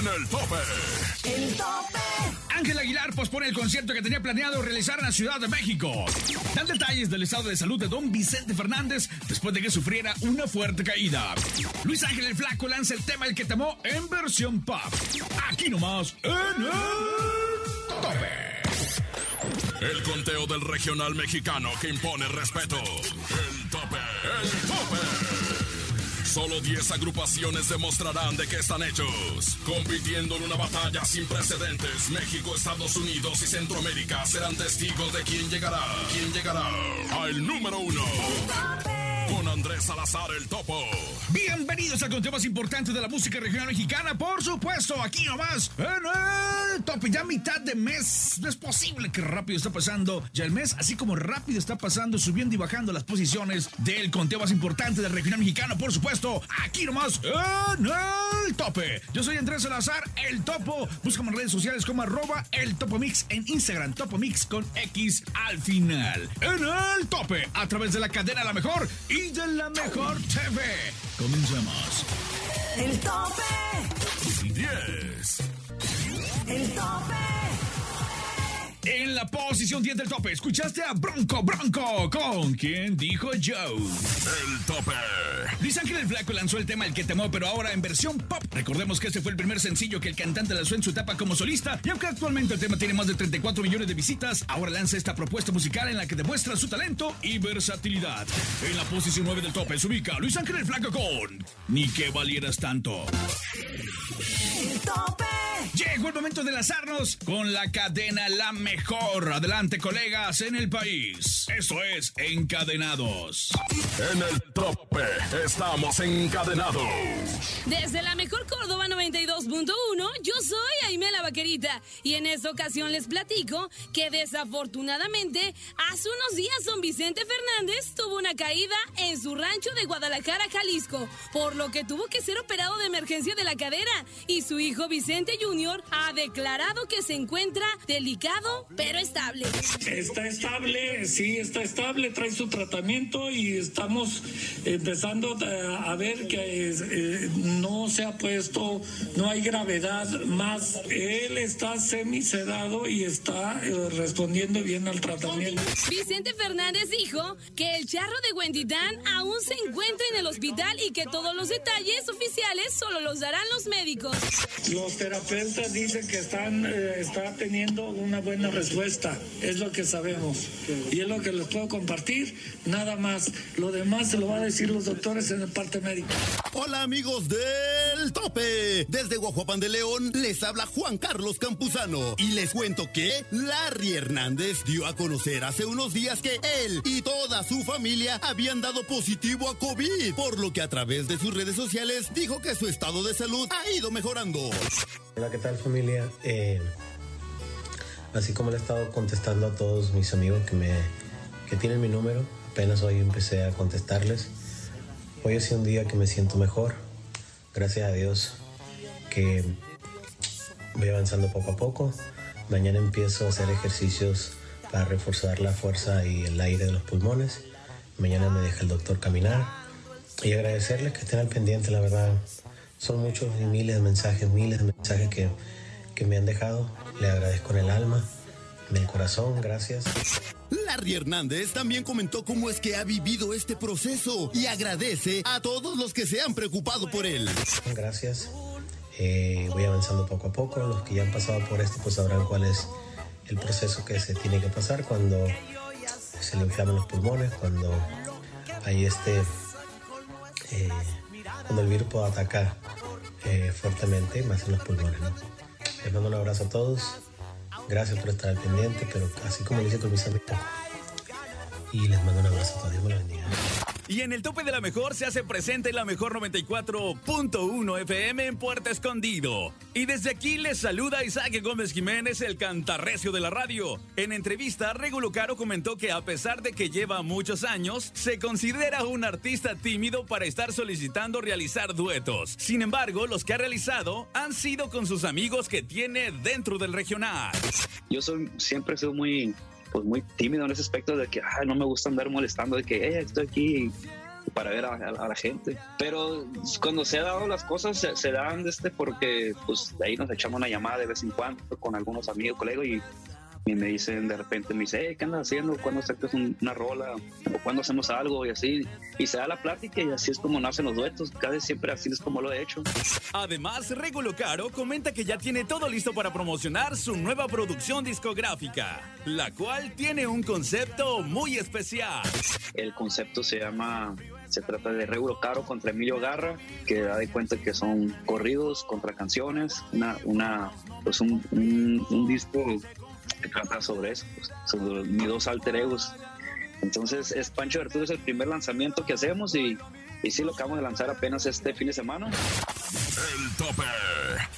en el tope. El tope. Ángel Aguilar pospone el concierto que tenía planeado realizar en la Ciudad de México. Dan detalles del estado de salud de don Vicente Fernández después de que sufriera una fuerte caída. Luis Ángel el Flaco lanza el tema El que temó en versión pop. Aquí nomás en el tope. El conteo del regional mexicano que impone respeto. Solo 10 agrupaciones demostrarán de qué están hechos. Compitiendo en una batalla sin precedentes, México, Estados Unidos y Centroamérica serán testigos de quién llegará. ¿Quién llegará? Al número uno. Con Andrés Salazar el Topo. Bienvenidos al conteo más importante de la música regional mexicana, por supuesto, aquí nomás, en el tope. Ya mitad de mes, no es posible que rápido está pasando ya el mes, así como rápido está pasando, subiendo y bajando las posiciones del conteo más importante del regional mexicano, por supuesto, aquí nomás, en el tope. Yo soy Andrés Salazar, el Topo. Búscame en redes sociales como arroba el Topo Mix en Instagram, Topo Mix con X al final. En el tope, a través de la cadena La Mejor y de la Mejor TV. Comenzamos. El tope. 10. El tope. En la posición 10 del tope, escuchaste a Bronco Bronco con quien dijo Joe. El tope. Luis Ángel el Flaco lanzó el tema El que temó, pero ahora en versión pop. Recordemos que este fue el primer sencillo que el cantante lanzó en su etapa como solista, y aunque actualmente el tema tiene más de 34 millones de visitas, ahora lanza esta propuesta musical en la que demuestra su talento y versatilidad. En la posición 9 del tope se ubica Luis Ángel el Flaco con Ni que valieras tanto. El tope. Llegó el momento de lanzarnos con la cadena La Mejor. Adelante, colegas, en el país. Esto es Encadenados. En el tope estamos encadenados. Desde la mejor Córdoba 92.1, yo soy Aime la Vaquerita y en esta ocasión les platico que desafortunadamente hace unos días don Vicente Fernández tuvo una caída en su rancho de Guadalajara, Jalisco, por lo que tuvo que ser operado de emergencia de la cadera y su hijo Vicente Jr. ha declarado que se encuentra delicado pero estable. Está estable, sí, está estable, trae su tratamiento y estamos empezando a a ver que eh, no se ha puesto, no hay gravedad más. Él está semisedado y está eh, respondiendo bien al tratamiento. Vicente Fernández dijo que el charro de Huentitán aún se encuentra en el hospital y que todos los detalles oficiales solo los darán los médicos. Los terapeutas dicen que están, eh, está teniendo una buena respuesta, es lo que sabemos. Y es lo que les puedo compartir, nada más. Lo demás se lo van a decir los doctores en el parte médico. Hola amigos del tope. Desde Guajuapan de León les habla Juan Carlos Campuzano y les cuento que Larry Hernández dio a conocer hace unos días que él y toda su familia habían dado positivo a COVID, por lo que a través de sus redes sociales dijo que su estado de salud ha ido mejorando. Hola, ¿qué tal familia? Eh, así como le he estado contestando a todos mis amigos que, me, que tienen mi número, apenas hoy empecé a contestarles. Hoy ha sido un día que me siento mejor, gracias a Dios, que voy avanzando poco a poco. Mañana empiezo a hacer ejercicios para reforzar la fuerza y el aire de los pulmones. Mañana me deja el doctor caminar y agradecerles que estén al pendiente, la verdad. Son muchos y miles de mensajes, miles de mensajes que, que me han dejado. Le agradezco en el alma, en el corazón, gracias. Larry Hernández también comentó cómo es que ha vivido este proceso y agradece a todos los que se han preocupado por él. Gracias. Eh, voy avanzando poco a poco. Los que ya han pasado por esto pues sabrán cuál es el proceso que se tiene que pasar cuando se le inflaman los pulmones, cuando hay este, eh, cuando el virus puede atacar eh, fuertemente más en los pulmones. ¿no? Les mando un abrazo a todos. Gracias por estar al pendiente, pero así como lo hice con mis amigos. Y les mando un abrazo a todos. Dios me lo bendiga. Y en el tope de la mejor se hace presente la mejor 94.1 FM en Puerto Escondido. Y desde aquí les saluda Isaac Gómez Jiménez, el cantarrecio de la radio. En entrevista, Regulo Caro comentó que a pesar de que lleva muchos años, se considera un artista tímido para estar solicitando realizar duetos. Sin embargo, los que ha realizado han sido con sus amigos que tiene dentro del regional. Yo soy, siempre sido muy, pues muy tímido en ese aspecto de que ay, no me gusta andar molestando, de que "Eh, estoy aquí para ver a, a- a la gente. Pero cuando se han dado las cosas, se, se dan este porque pues de ahí nos echamos una llamada de vez en cuando con algunos amigos, colegas y, y me dicen de repente, me dice, hey, ¿qué andas haciendo? ¿Cuándo sacas un- una rola? ¿O cuándo hacemos algo? Y así. Y se da la plática y así es como nacen los duetos. Casi siempre así es como lo he hecho. Además, Regulo Caro comenta que ya tiene todo listo para promocionar su nueva producción discográfica, la cual tiene un concepto muy especial. El concepto se llama, se trata de Regulo Caro contra Emilio Garra, que da de cuenta que son corridos contra canciones, una, una pues un, un- un disco que trata sobre eso, pues, sobre mis dos alter egos. Entonces, es Pancho Arturo es el primer lanzamiento que hacemos y, y sí lo acabamos de lanzar apenas este fin de semana. El tope.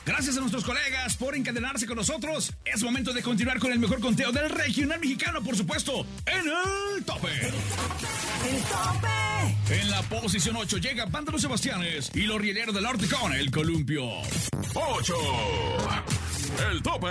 Gracias a nuestros colegas por encadenarse con nosotros. Es momento de continuar con el mejor conteo del regional mexicano, por supuesto, en el tope. El tope. En la posición 8 llega Banda Los Sebastianes y los Rieleros del Norte con el Columpio. 8. El tope.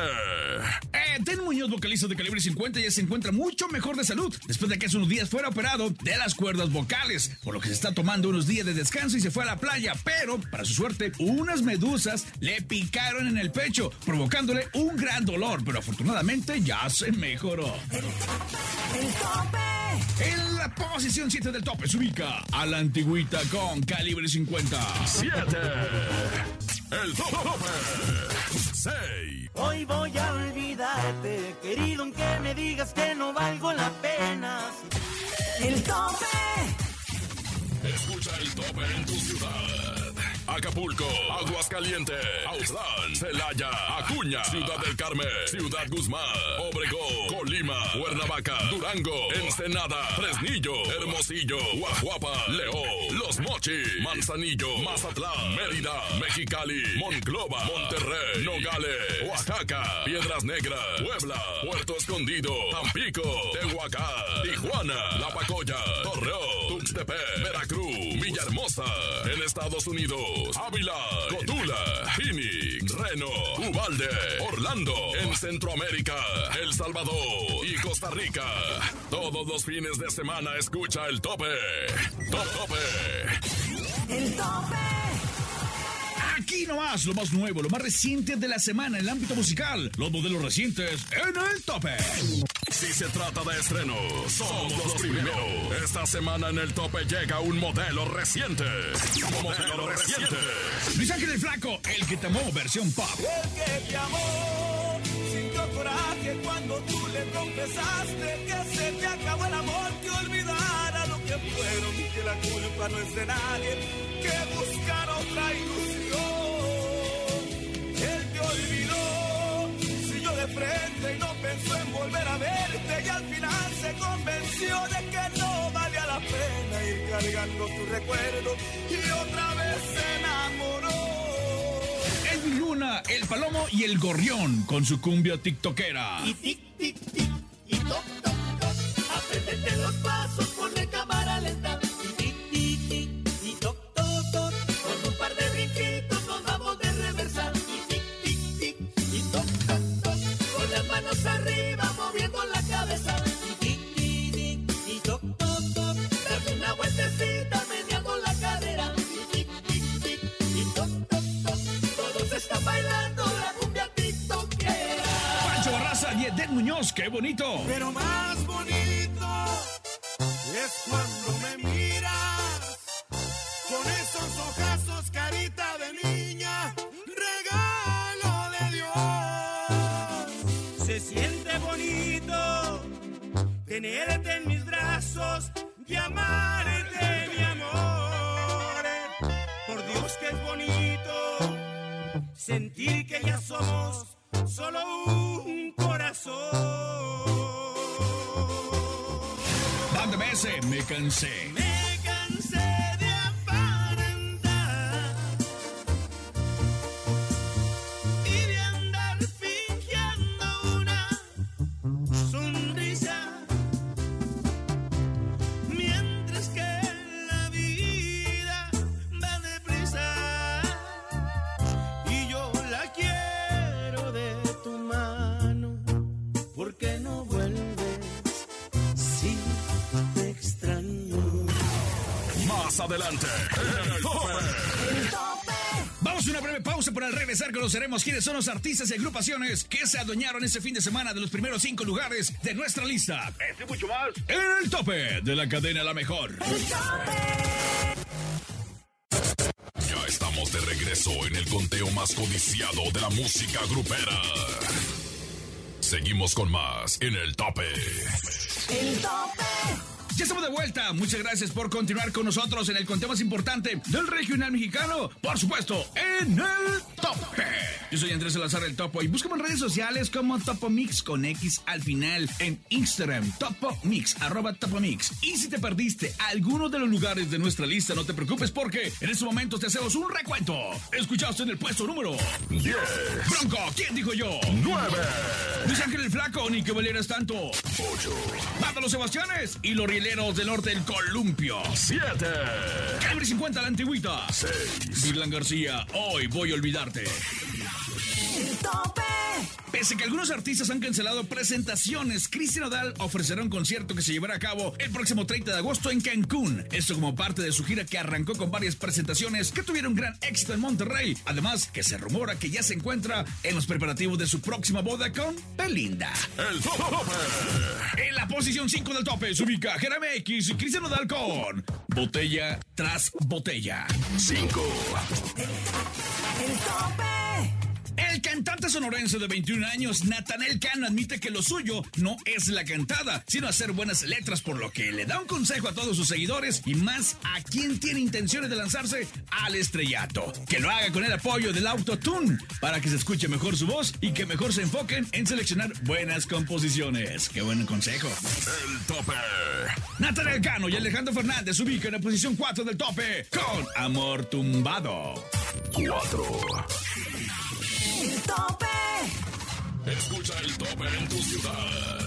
Ten Muñoz, vocalista de calibre 50, ya se encuentra mucho mejor de salud después de que hace unos días fuera operado de las cuerdas vocales, por lo que se está tomando unos días de descanso y se fue a la playa, pero para su suerte, unas medusas le picaron en el pecho, provocándole un gran dolor, pero afortunadamente ya se mejoró. El tope. En la posición 7 del tope se ubica a la antigüita con calibre 50. 7. El tope. 6. Hoy voy a olvidarte, querido, aunque me digas que no valgo la pena. El tope. Escucha el tope en tu ciudad. Acapulco, Aguascalientes, Autlán, Celaya, Acuña, Ciudad del Carmen, Ciudad Guzmán, Obregón, Colima, Cuernavaca, Durango, Ensenada, Fresnillo, Hermosillo, Guajuapa, León, Los Mochis, Manzanillo, Mazatlán, Mérida, Mexicali, Monclova, Monterrey, Nogales, Oaxaca, Piedras Negras, Puebla, Puerto Escondido, Tampico, Tehuacán, Tijuana, La Pacoya, Torreón, Tuxtepec, En Estados Unidos, Ávila, Cotula, Phoenix, Reno, Ubalde, Orlando, en Centroamérica, El Salvador y Costa Rica. Todos los fines de semana escucha el tope. Top tope. El tope. Aquí nomás, lo más nuevo, lo más reciente de la semana en el ámbito musical. Los modelos recientes en el tope. Si se trata de estrenos, somos los primeros. Esta semana en el tope llega un modelo reciente. Modelo reciente. Luis Ángel el Flaco, el que te amó, versión pop. El que te amó sintió coraje cuando tú le confesaste que se te acabó el amor, que olvidara lo que fueron, que la culpa no es de nadie, que buscar otra ilusión. Pensó en volver a verte y al final se convenció de que no valía la pena ir cargando tu recuerdo y otra vez se enamoró. Edwin Luna, el Palomo y el Gorrión con su cumbia tiktokera. Y tic, tic, tic, Muñoz, qué bonito. Pero más bonito es cuando me miras con esos ojazos, carita de niña, regalo de Dios. Se siente bonito tenerte en mis brazos y amarte, mi amor. Por Dios que es bonito sentir que ya somos solo un corazón. Banda BS, me cansé. Me adelante el tope. El tope. Vamos a una breve pausa para al regresar conoceremos quiénes son los artistas y agrupaciones que se adueñaron ese fin de semana de los primeros cinco lugares de nuestra lista. Este y mucho más en el tope de la cadena La Mejor. El tope. Ya estamos de regreso en el conteo más codiciado de la música grupera. Seguimos con más en el tope. El tope. Ya estamos de vuelta. Muchas gracias por continuar con nosotros en el conteo más importante del regional mexicano. Por supuesto, en el tope. Yo soy Andrés Salazar el Topo y búscame en redes sociales como Topo Mix con X al final en Instagram, Topo Mix, arroba Topo Mix. Y si te perdiste alguno de los lugares de nuestra lista, no te preocupes porque en estos momentos te hacemos un recuento. Escuchaste en el puesto número 10, Bronco, ¿quién dijo yo? 9, Luis Ángel el Flaco, ni que valieras tanto. 8, Mata los Sebastianes y los rieleros del norte del Columpio. 7, Calibre 50 la antigüita. 6, Virlan García, hoy voy a olvidarte. El tope. Pese a que algunos artistas han cancelado presentaciones, Cristian Odal ofrecerá un concierto que se llevará a cabo el próximo 30 de agosto en Cancún. Esto como parte de su gira que arrancó con varias presentaciones que tuvieron gran éxito en Monterrey. Además, que se rumora que ya se encuentra en los preparativos de su próxima boda con Belinda. el tope. En la posición 5 del tope se ubica Jeremy X y Cristian Odal con Botella tras Botella. 5, El tope. Cantante sonorense de 21 años, Natanel Cano, admite que lo suyo no es la cantada, sino hacer buenas letras, por lo que le da un consejo a todos sus seguidores y más a quien tiene intenciones de lanzarse al estrellato. Que lo haga con el apoyo del autotune para que se escuche mejor su voz y que mejor se enfoquen en seleccionar buenas composiciones. Qué buen consejo. el tope. Natanel Cano y Alejandro Fernández ubican en la posición 4 del tope con Amor Tumbado. 4, El tope. Escucha el tope en tu ciudad.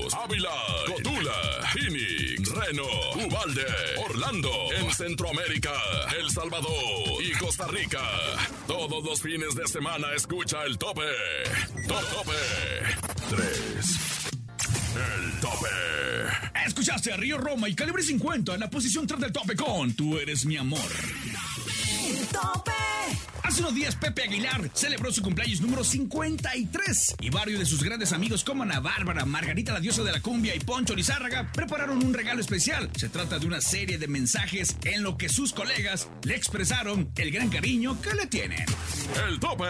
Ávila, Cotula, Phoenix, Reno, Ubalde, Orlando, en Centroamérica, El Salvador y Costa Rica. Todos los fines de semana escucha el tope. Top tope. 3. El tope. Escuchaste a Río Roma y Calibre 50 en la posición 3 del tope con Tú eres mi amor. Hace unos días Pepe Aguilar celebró su cumpleaños número 53 y varios de sus grandes amigos como Ana Bárbara, Margarita la diosa de la cumbia y Poncho Lizárraga prepararon un regalo especial. Se trata de una serie de mensajes en lo que sus colegas le expresaron el gran cariño que le tienen. El tope.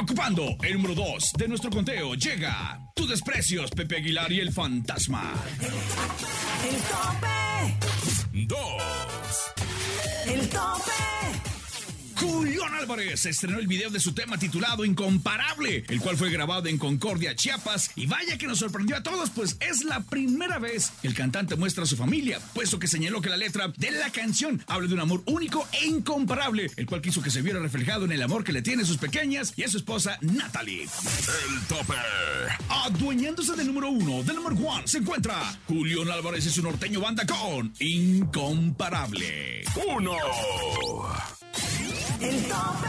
Ocupando el número 2 de nuestro conteo llega Tus desprecios, Pepe Aguilar y el fantasma. El tope. 2. El tope. Julián Álvarez estrenó el video de su tema titulado Incomparable, el cual fue grabado en Concordia, Chiapas, y vaya que nos sorprendió a todos, pues es la primera vez que el cantante muestra a su familia, puesto que señaló que la letra de la canción habla de un amor único e incomparable, el cual quiso que se viera reflejado en el amor que le tiene a sus pequeñas y a su esposa Natalie. El tope. Adueñándose del número uno, del número one, se encuentra Julián Álvarez y su norteño banda con Incomparable. 1. El tope.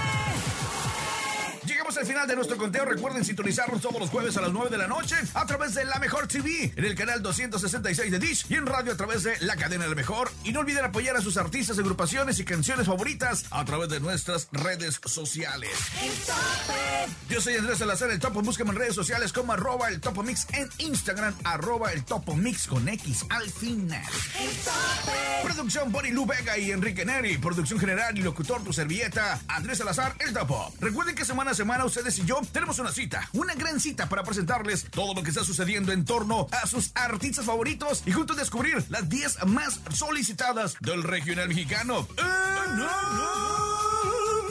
Llegamos al final de nuestro conteo. Recuerden sintonizarnos todos los jueves a las 9 de la noche a través de La Mejor TV, en el canal 266 de Dish y en radio a través de la cadena La Mejor. Y no olviden apoyar a sus artistas, agrupaciones y canciones favoritas a través de nuestras redes sociales. El tope. Yo soy Andrés Salazar, el Topo. Búsqueme en redes sociales como arroba el Topo Mix en Instagram, arroba el Topo Mix con X al final. El tope. Producción Bonnie Lu Vega y Enrique Neri. Producción general y locutor tu servilleta, Andrés Salazar, el Topo. Recuerden que semana a semana ustedes y yo tenemos una cita, una gran cita para presentarles todo lo que está sucediendo en torno a sus artistas favoritos y juntos descubrir las 10 más solicitadas del regional mexicano.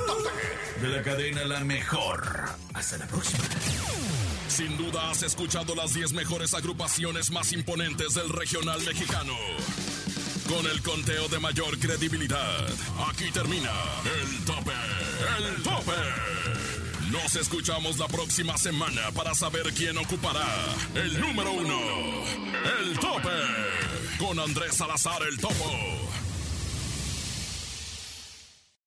Tope De la cadena La Mejor. Hasta la próxima. Sin duda has escuchado las 10 mejores agrupaciones más imponentes del regional mexicano. Con el conteo de mayor credibilidad. Aquí termina el tope, el tope. Nos escuchamos la próxima semana para saber quién ocupará el número uno, el tope, con Andrés Salazar el Topo.